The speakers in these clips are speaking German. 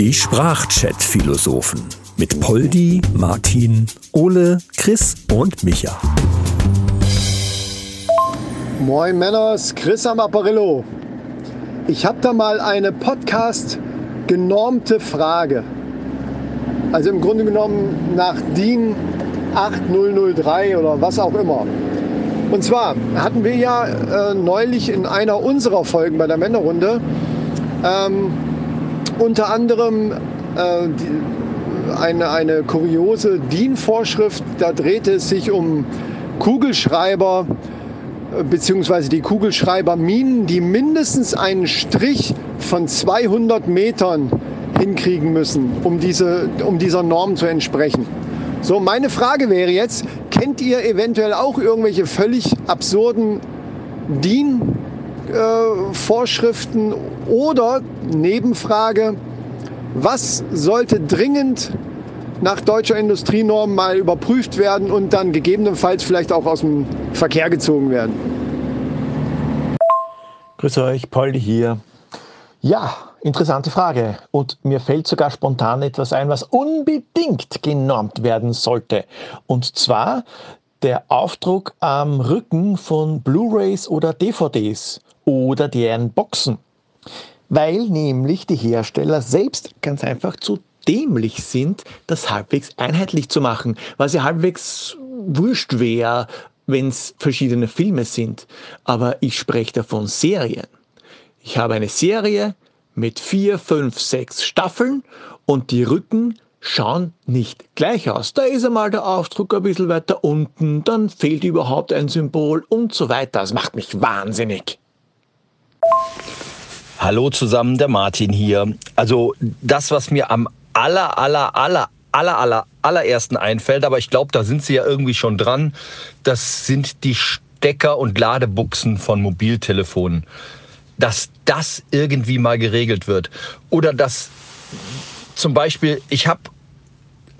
Die Sprachchat-Philosophen mit Poldi, Martin, Ole, Chris und Micha. Moin Männers, Chris am Apparillo. Ich habe da mal eine Podcast genormte Frage. Also im Grunde genommen nach DIN 8003 oder was auch immer. Und zwar hatten wir ja äh, neulich in einer unserer Folgen bei der Männerrunde ähm, unter anderem äh, die, eine, eine kuriose DIN-Vorschrift. Da drehte es sich um Kugelschreiber äh, beziehungsweise die Kugelschreiberminen, die mindestens einen Strich von 200 Metern hinkriegen müssen, um, diese, um dieser Norm zu entsprechen. So, meine Frage wäre jetzt, kennt ihr eventuell auch irgendwelche völlig absurden DIN-Vorschriften äh, oder Nebenfrage, was sollte dringend nach deutscher Industrienorm mal überprüft werden und dann gegebenenfalls vielleicht auch aus dem Verkehr gezogen werden? Grüß euch, Poldi hier. Ja, interessante Frage. Und mir fällt sogar spontan etwas ein, was unbedingt genormt werden sollte. Und zwar der Aufdruck am Rücken von Blu-rays oder DVDs oder deren Boxen. Weil nämlich die Hersteller selbst ganz einfach zu dämlich sind, das halbwegs einheitlich zu machen, was ja halbwegs wurscht wäre, wenn es verschiedene Filme sind. Aber ich spreche davon Serien. Ich habe eine Serie mit vier, fünf, sechs Staffeln und die Rücken schauen nicht gleich aus. Da ist einmal der Aufdruck ein bisschen weiter unten, dann fehlt überhaupt ein Symbol und so weiter. Das macht mich wahnsinnig. Hallo zusammen, der Martin hier. Also das, was mir am aller, aller, aller, aller, aller, allerersten einfällt, aber ich glaube, da sind sie ja irgendwie schon dran, das sind die Stecker und Ladebuchsen von Mobiltelefonen dass das irgendwie mal geregelt wird. Oder dass zum Beispiel, ich habe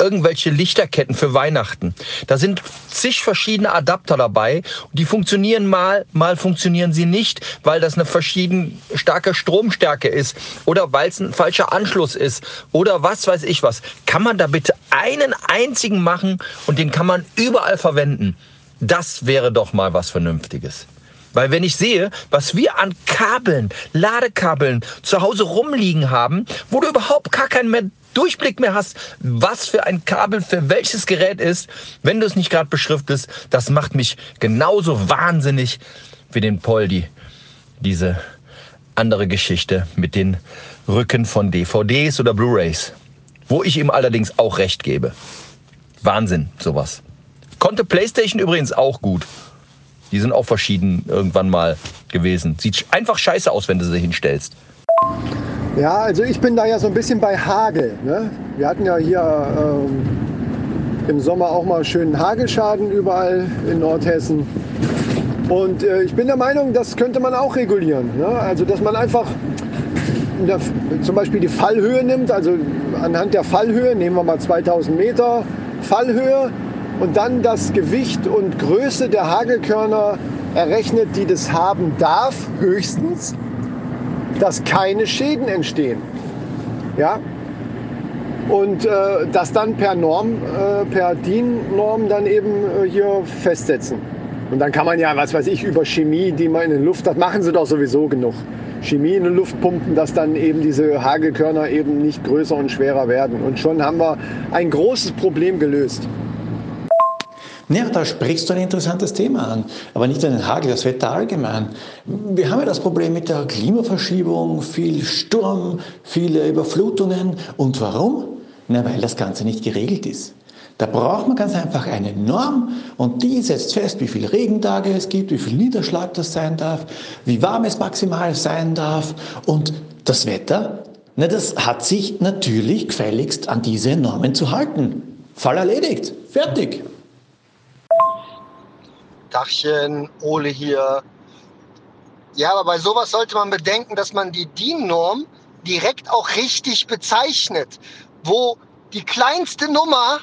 irgendwelche Lichterketten für Weihnachten. Da sind zig verschiedene Adapter dabei. Die funktionieren mal, mal funktionieren sie nicht, weil das eine verschieden starke Stromstärke ist oder weil es ein falscher Anschluss ist oder was weiß ich was. Kann man da bitte einen einzigen machen und den kann man überall verwenden? Das wäre doch mal was Vernünftiges. Weil wenn ich sehe, was wir an Kabeln, Ladekabeln zu Hause rumliegen haben, wo du überhaupt gar keinen mehr Durchblick mehr hast, was für ein Kabel für welches Gerät ist, wenn du es nicht gerade beschriftest, das macht mich genauso wahnsinnig wie den Poldi. Diese andere Geschichte mit den Rücken von DVDs oder Blu-rays. Wo ich ihm allerdings auch recht gebe. Wahnsinn, sowas. Konnte PlayStation übrigens auch gut. Die sind auch verschieden irgendwann mal gewesen. Sieht einfach scheiße aus, wenn du sie hinstellst. Ja, also ich bin da ja so ein bisschen bei Hagel. Ne? Wir hatten ja hier ähm, im Sommer auch mal schönen Hagelschaden überall in Nordhessen. Und äh, ich bin der Meinung, das könnte man auch regulieren. Ne? Also dass man einfach der, zum Beispiel die Fallhöhe nimmt, also anhand der Fallhöhe, nehmen wir mal 2000 Meter Fallhöhe, und dann das Gewicht und Größe der Hagelkörner errechnet, die das haben darf, höchstens, dass keine Schäden entstehen. Ja? Und äh, das dann per Norm, äh, per DIN-Norm dann eben äh, hier festsetzen. Und dann kann man ja, was weiß ich, über Chemie, die man in der Luft hat, machen sie doch sowieso genug. Chemie in die Luft pumpen, dass dann eben diese Hagelkörner eben nicht größer und schwerer werden. Und schon haben wir ein großes Problem gelöst. Ja, da sprichst du ein interessantes Thema an, aber nicht den Hagel, das Wetter allgemein. Wir haben ja das Problem mit der Klimaverschiebung, viel Sturm, viele Überflutungen. Und warum? Na, weil das Ganze nicht geregelt ist. Da braucht man ganz einfach eine Norm und die setzt fest, wie viele Regentage es gibt, wie viel Niederschlag das sein darf, wie warm es maximal sein darf und das Wetter, na, das hat sich natürlich gefälligst an diese Normen zu halten. Fall erledigt. Fertig. Dachchen, Ole hier. Ja, aber bei sowas sollte man bedenken, dass man die DIN-Norm direkt auch richtig bezeichnet, wo die kleinste Nummer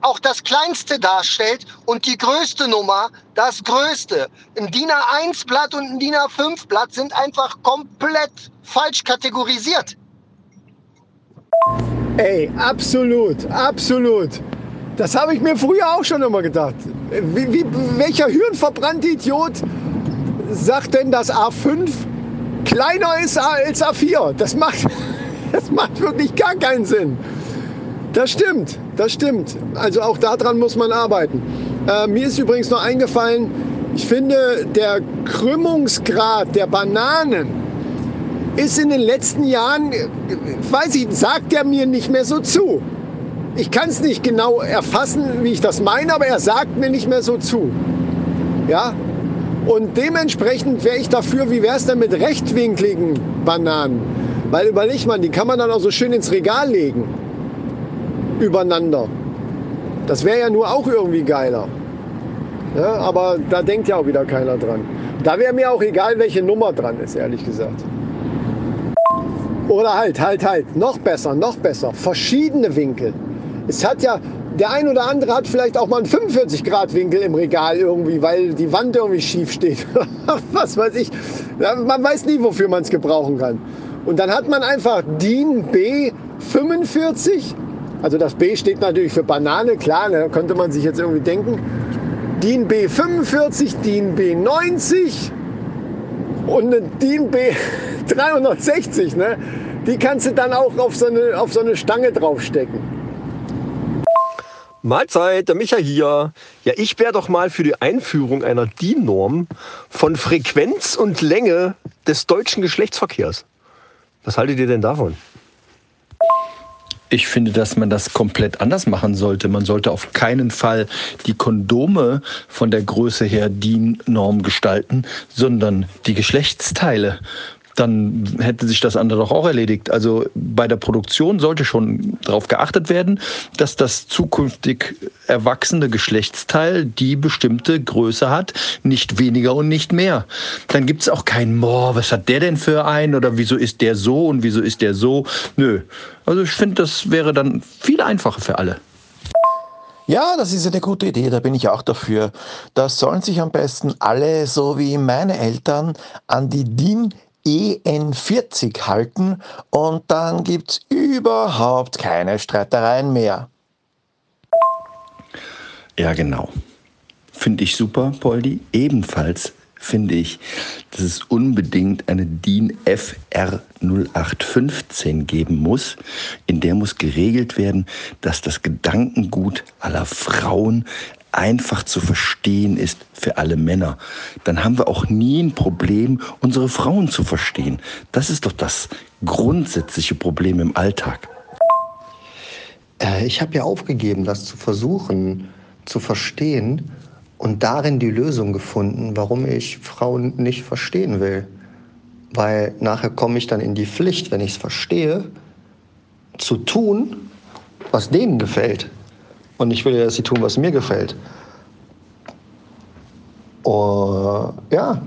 auch das Kleinste darstellt und die größte Nummer das Größte. Ein DIN A1-Blatt und ein DIN A5-Blatt sind einfach komplett falsch kategorisiert. Ey, absolut, absolut. Das habe ich mir früher auch schon immer gedacht. Wie, wie, welcher hirnverbrannte Idiot sagt denn, dass A5 kleiner ist als A4? Das macht, das macht wirklich gar keinen Sinn. Das stimmt, das stimmt. Also auch daran muss man arbeiten. Äh, mir ist übrigens noch eingefallen, ich finde, der Krümmungsgrad der Bananen ist in den letzten Jahren, weiß ich, sagt er mir nicht mehr so zu. Ich kann es nicht genau erfassen, wie ich das meine, aber er sagt mir nicht mehr so zu. Ja? Und dementsprechend wäre ich dafür, wie wäre es denn mit rechtwinkligen Bananen? Weil überleg mal, die kann man dann auch so schön ins Regal legen übereinander. Das wäre ja nur auch irgendwie geiler. Ja, aber da denkt ja auch wieder keiner dran. Da wäre mir auch egal, welche Nummer dran ist, ehrlich gesagt. Oder halt, halt, halt, noch besser, noch besser, verschiedene Winkel. Es hat ja, der ein oder andere hat vielleicht auch mal einen 45 Grad Winkel im Regal irgendwie, weil die Wand irgendwie schief steht. Was weiß ich. Man weiß nie, wofür man es gebrauchen kann. Und dann hat man einfach DIN B 45 also das B steht natürlich für Banane, klar, ne, könnte man sich jetzt irgendwie denken. DIN B45, DIN B90 und eine DIN B360. Ne? Die kannst du dann auch auf so eine, auf so eine Stange draufstecken. Mahlzeit, der Micha hier. Ja, ich wäre doch mal für die Einführung einer DIN-Norm von Frequenz und Länge des deutschen Geschlechtsverkehrs. Was haltet ihr denn davon? Ich finde, dass man das komplett anders machen sollte. Man sollte auf keinen Fall die Kondome von der Größe her DIN-Norm gestalten, sondern die Geschlechtsteile dann hätte sich das andere doch auch erledigt. Also bei der Produktion sollte schon darauf geachtet werden, dass das zukünftig erwachsene Geschlechtsteil die bestimmte Größe hat, nicht weniger und nicht mehr. Dann gibt es auch kein, boah, was hat der denn für einen oder wieso ist der so und wieso ist der so. Nö. Also ich finde, das wäre dann viel einfacher für alle. Ja, das ist eine gute Idee, da bin ich auch dafür. Da sollen sich am besten alle, so wie meine Eltern, an die DIN EN40 halten und dann gibt es überhaupt keine Streitereien mehr. Ja, genau. Finde ich super, Poldi. Ebenfalls finde ich, dass es unbedingt eine DIN FR 0815 geben muss. In der muss geregelt werden, dass das Gedankengut aller Frauen einfach zu verstehen ist für alle Männer, dann haben wir auch nie ein Problem, unsere Frauen zu verstehen. Das ist doch das grundsätzliche Problem im Alltag. Äh, ich habe ja aufgegeben, das zu versuchen zu verstehen und darin die Lösung gefunden, warum ich Frauen nicht verstehen will. Weil nachher komme ich dann in die Pflicht, wenn ich es verstehe, zu tun, was denen gefällt. Und ich will ja, dass sie tun, was mir gefällt. Uh, ja,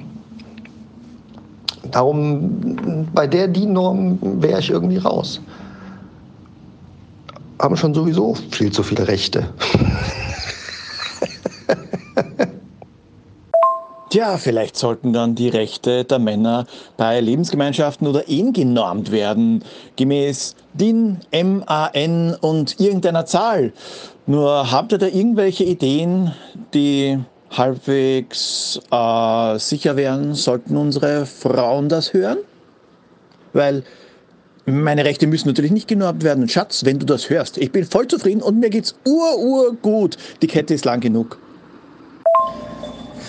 darum, bei der DIN-Norm wäre ich irgendwie raus. Haben schon sowieso viel zu viele Rechte. Tja, vielleicht sollten dann die Rechte der Männer bei Lebensgemeinschaften oder Ehen genormt werden, gemäß DIN, MAN und irgendeiner Zahl. Nur habt ihr da irgendwelche Ideen, die halbwegs äh, sicher wären, sollten unsere Frauen das hören? Weil meine Rechte müssen natürlich nicht genormt werden. Schatz, wenn du das hörst, ich bin voll zufrieden und mir geht's ur, ur gut. Die Kette ist lang genug.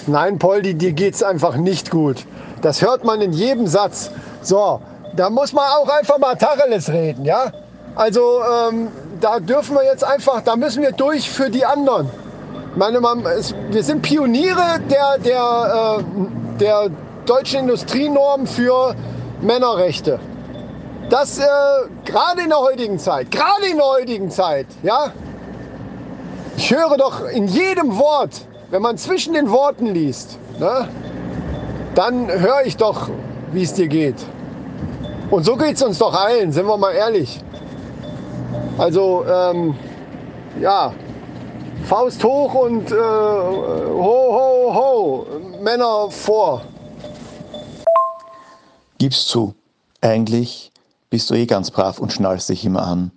Nein, Poldi, dir geht's einfach nicht gut. Das hört man in jedem Satz. So, da muss man auch einfach mal Tacheles reden, ja? Also, ähm, da dürfen wir jetzt einfach, da müssen wir durch für die anderen. Meine Mama, es, wir sind Pioniere der, der, äh, der deutschen Industrienorm für Männerrechte. Das äh, gerade in der heutigen Zeit, gerade in der heutigen Zeit, ja? Ich höre doch in jedem Wort, wenn man zwischen den Worten liest, ne, dann höre ich doch, wie es dir geht. Und so geht es uns doch allen, sind wir mal ehrlich. Also, ähm, ja, Faust hoch und äh, ho, ho, ho. Männer vor. Gib's zu. Eigentlich bist du eh ganz brav und schnallst dich immer an.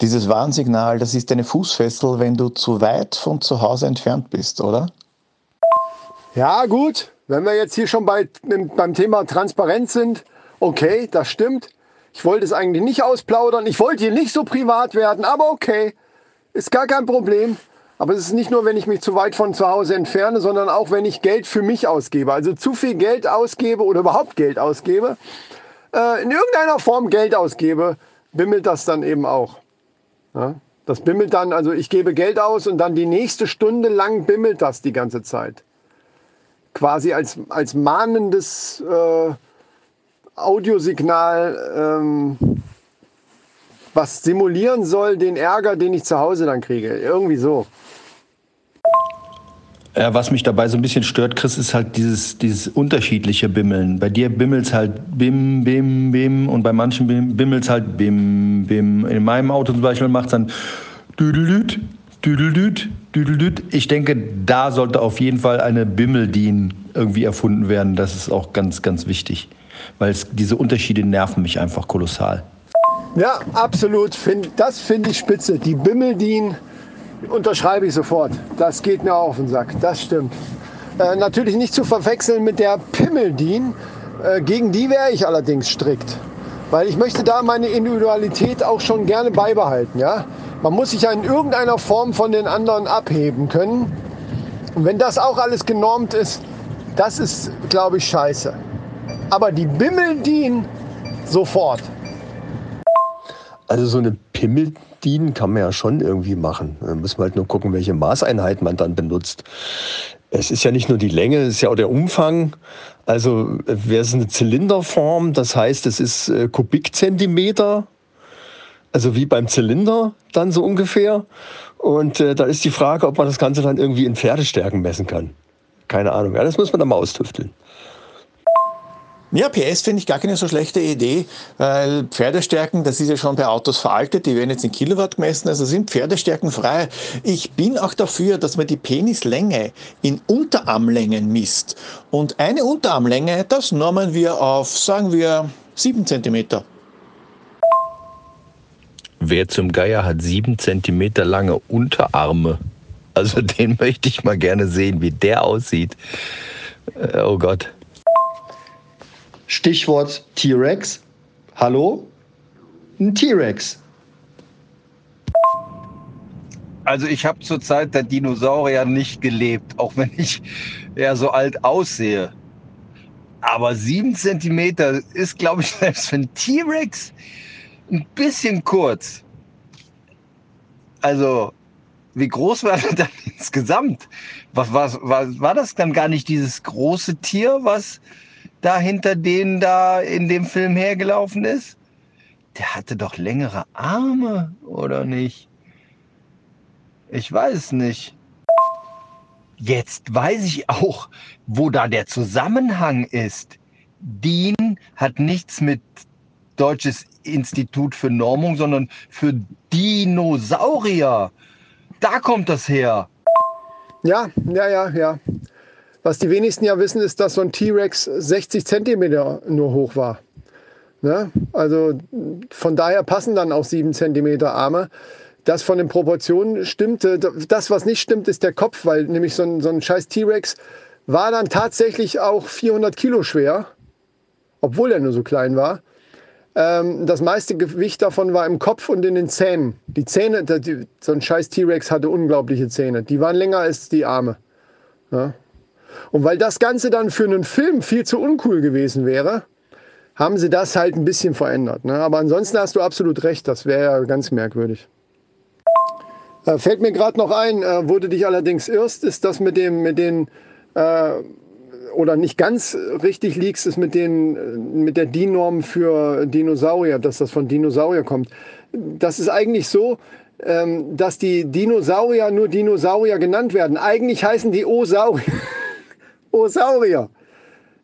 Dieses Warnsignal, das ist deine Fußfessel, wenn du zu weit von zu Hause entfernt bist, oder? Ja, gut. Wenn wir jetzt hier schon bei, beim Thema Transparenz sind, okay, das stimmt. Ich wollte es eigentlich nicht ausplaudern. Ich wollte hier nicht so privat werden, aber okay. Ist gar kein Problem. Aber es ist nicht nur, wenn ich mich zu weit von zu Hause entferne, sondern auch, wenn ich Geld für mich ausgebe. Also zu viel Geld ausgebe oder überhaupt Geld ausgebe, äh, in irgendeiner Form Geld ausgebe, bimmelt das dann eben auch. Ja? Das bimmelt dann, also ich gebe Geld aus und dann die nächste Stunde lang bimmelt das die ganze Zeit. Quasi als, als mahnendes äh, Audiosignal, ähm, was simulieren soll den Ärger, den ich zu Hause dann kriege. Irgendwie so. Ja, was mich dabei so ein bisschen stört, Chris, ist halt dieses, dieses unterschiedliche Bimmeln. Bei dir bimmelt es halt bim, bim, bim und bei manchen bimmelt es halt bim, bim. In meinem Auto zum Beispiel macht es dann düdelüt, düdelüt, düdelüt. Ich denke, da sollte auf jeden Fall eine Bimmeldien irgendwie erfunden werden. Das ist auch ganz, ganz wichtig, weil es, diese Unterschiede nerven mich einfach kolossal. Ja, absolut. Das finde ich spitze. Die Bimmeldien unterschreibe ich sofort. Das geht mir auf den Sack. Das stimmt. Äh, natürlich nicht zu verwechseln mit der Pimmeldien. Äh, gegen die wäre ich allerdings strikt. Weil ich möchte da meine Individualität auch schon gerne beibehalten. Ja? Man muss sich ja in irgendeiner Form von den anderen abheben können. Und wenn das auch alles genormt ist, das ist, glaube ich, scheiße. Aber die Bimmeldien sofort. Also so eine Pimmel dienen kann man ja schon irgendwie machen. Da muss man halt nur gucken, welche Maßeinheit man dann benutzt. Es ist ja nicht nur die Länge, es ist ja auch der Umfang. Also wäre es eine Zylinderform, das heißt, es ist äh, Kubikzentimeter, also wie beim Zylinder dann so ungefähr. Und äh, da ist die Frage, ob man das Ganze dann irgendwie in Pferdestärken messen kann. Keine Ahnung. Ja, das muss man dann mal austüfteln. Ja, PS finde ich gar keine so schlechte Idee, weil Pferdestärken, das ist ja schon bei Autos veraltet, die werden jetzt in Kilowatt gemessen, also sind Pferdestärken frei. Ich bin auch dafür, dass man die Penislänge in Unterarmlängen misst. Und eine Unterarmlänge, das normen wir auf, sagen wir, 7 cm. Wer zum Geier hat 7 cm lange Unterarme? Also den möchte ich mal gerne sehen, wie der aussieht. Äh, oh Gott. Stichwort T-Rex. Hallo? Ein T-Rex. Also ich habe zur Zeit der Dinosaurier nicht gelebt, auch wenn ich ja so alt aussehe. Aber sieben Zentimeter ist, glaube ich, selbst für einen T-Rex ein bisschen kurz. Also, wie groß war das dann insgesamt? Was, was, was, war das dann gar nicht dieses große Tier, was da hinter denen da in dem Film hergelaufen ist? Der hatte doch längere Arme, oder nicht? Ich weiß nicht. Jetzt weiß ich auch, wo da der Zusammenhang ist. DIN hat nichts mit Deutsches Institut für Normung, sondern für Dinosaurier. Da kommt das her. Ja, ja, ja, ja. Was die wenigsten ja wissen, ist, dass so ein T-Rex 60 Zentimeter nur hoch war. Ne? Also von daher passen dann auch 7 Zentimeter Arme. Das von den Proportionen stimmte. Das, was nicht stimmt, ist der Kopf, weil nämlich so ein, so ein scheiß T-Rex war dann tatsächlich auch 400 Kilo schwer, obwohl er nur so klein war. Ähm, das meiste Gewicht davon war im Kopf und in den Zähnen. Die Zähne, so ein scheiß T-Rex hatte unglaubliche Zähne. Die waren länger als die Arme. Ja? Und weil das Ganze dann für einen Film viel zu uncool gewesen wäre, haben sie das halt ein bisschen verändert. Ne? Aber ansonsten hast du absolut recht, das wäre ja ganz merkwürdig. Äh, fällt mir gerade noch ein, äh, wo du dich allerdings irrst, ist das mit dem, mit den, äh, oder nicht ganz richtig liegst, ist mit, den, mit der DIN-Norm für Dinosaurier, dass das von Dinosaurier kommt. Das ist eigentlich so, ähm, dass die Dinosaurier nur Dinosaurier genannt werden. Eigentlich heißen die Osaurier. Osaurier.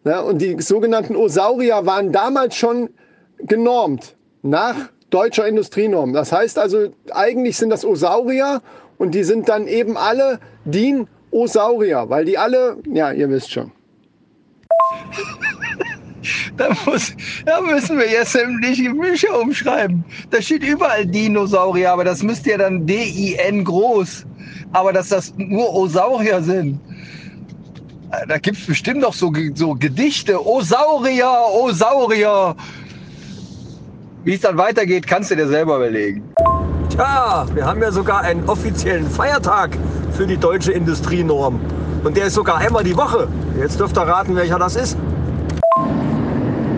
Ja, und die sogenannten Osaurier waren damals schon genormt nach deutscher Industrienorm. Das heißt also, eigentlich sind das Osaurier Und die sind dann eben alle Dinosaurier, weil die alle, ja, ihr wisst schon. Da, muss, da müssen wir jetzt sämtliche Bücher umschreiben. Da steht überall Dinosaurier, aber das müsste ja dann D-I-N groß. Aber dass das nur Osaurier sind. Da gibt es bestimmt noch so, so Gedichte. Osaurier, Osaurier. Wie es dann weitergeht, kannst du dir selber überlegen. Tja, wir haben ja sogar einen offiziellen Feiertag für die deutsche Industrienorm. Und der ist sogar einmal die Woche. Jetzt dürft ihr raten, welcher das ist.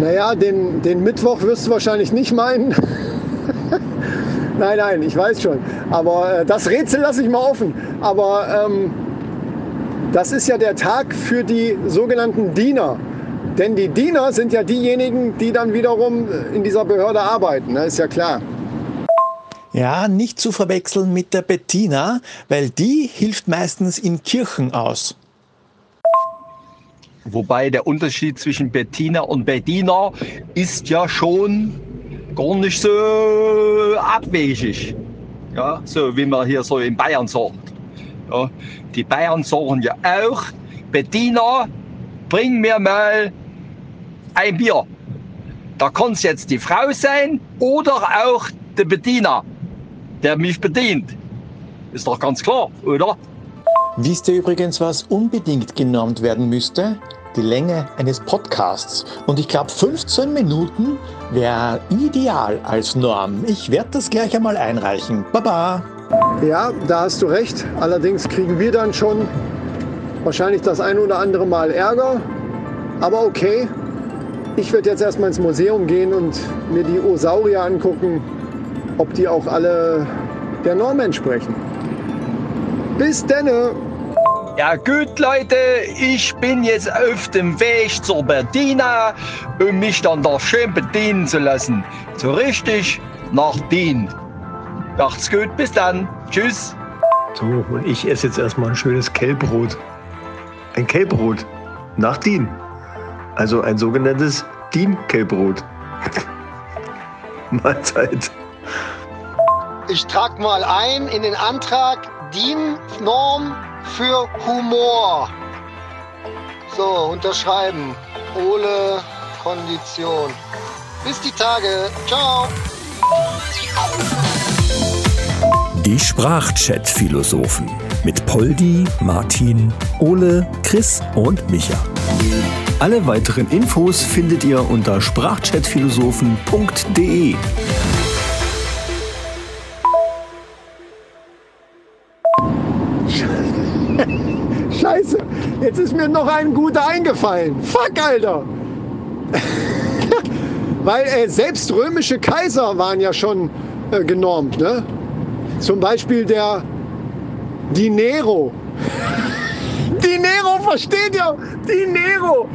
Naja, den, den Mittwoch wirst du wahrscheinlich nicht meinen. nein, nein, ich weiß schon. Aber äh, das Rätsel lasse ich mal offen. Aber ähm, das ist ja der Tag für die sogenannten Diener. Denn die Diener sind ja diejenigen, die dann wiederum in dieser Behörde arbeiten, ne? ist ja klar. Ja, nicht zu verwechseln mit der Bettina, weil die hilft meistens in Kirchen aus. Wobei der Unterschied zwischen Bettina und Bettina ist ja schon gar nicht so abwegig. Ja, so wie man hier so in Bayern sagt. Ja, die Bayern sagen ja auch, Bettina, bring mir mal ein Bier. Da kann es jetzt die Frau sein oder auch der Bediener der mich bedient. Ist doch ganz klar, oder? Wisst ihr übrigens, was unbedingt genormt werden müsste? Die Länge eines Podcasts. Und ich glaube, 15 Minuten wäre ideal als Norm. Ich werde das gleich einmal einreichen. Baba! Ja, da hast du recht. Allerdings kriegen wir dann schon wahrscheinlich das ein oder andere Mal Ärger. Aber okay, ich werde jetzt erstmal ins Museum gehen und mir die Osaurier angucken ob die auch alle der Norm entsprechen. Bis denne! Ja gut Leute, ich bin jetzt auf dem Weg zur Bediener, um mich dann da schön bedienen zu lassen. So richtig nach Dien. Macht's gut, bis dann. Tschüss. So, und ich esse jetzt erstmal ein schönes Kellbrot. Ein Kellbrot. Nach Dien. Also ein sogenanntes Dien-Kellbrot. Mahlzeit. Ich trage mal ein in den Antrag DIN-Norm für Humor. So, unterschreiben. Ole Kondition. Bis die Tage. Ciao. Die Sprachchat-Philosophen mit Poldi, Martin, Ole, Chris und Micha. Alle weiteren Infos findet ihr unter sprachchatphilosophen.de. Scheiße, jetzt ist mir noch ein guter eingefallen. Fuck, Alter. Weil äh, selbst römische Kaiser waren ja schon äh, genormt. Ne? Zum Beispiel der Dinero. Dinero, versteht ihr? Dinero.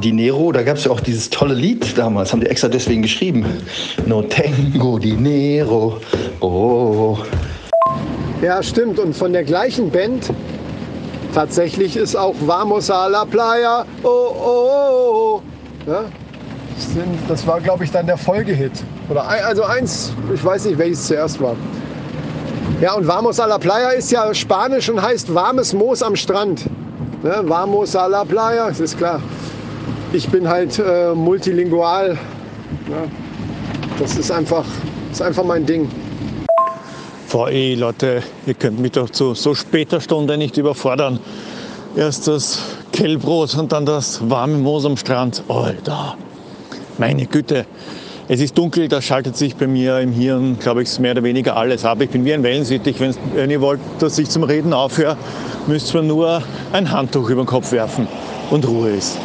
Dinero, da gab es ja auch dieses tolle Lied damals, haben die extra deswegen geschrieben. No tengo dinero. Oh. Ja, stimmt. Und von der gleichen Band tatsächlich ist auch Vamos a la Playa. Oh, oh, oh. oh. Ja? Das war, glaube ich, dann der Folgehit. Oder ein, also eins, ich weiß nicht, welches zuerst war. Ja, und Vamos a la Playa ist ja Spanisch und heißt warmes Moos am Strand. Ne? Vamos a la Playa, das ist klar. Ich bin halt äh, multilingual. Ja? Das ist einfach, ist einfach mein Ding. Ey, Leute, ihr könnt mich doch zu so später Stunde nicht überfordern. Erst das Kellbrot und dann das warme Moos am Strand. Alter, meine Güte. Es ist dunkel, da schaltet sich bei mir im Hirn, glaube ich, mehr oder weniger alles ab. Ich bin wie ein Wellensittich. Wenn ihr wollt, dass ich zum Reden aufhöre, müsst ihr nur ein Handtuch über den Kopf werfen und Ruhe ist.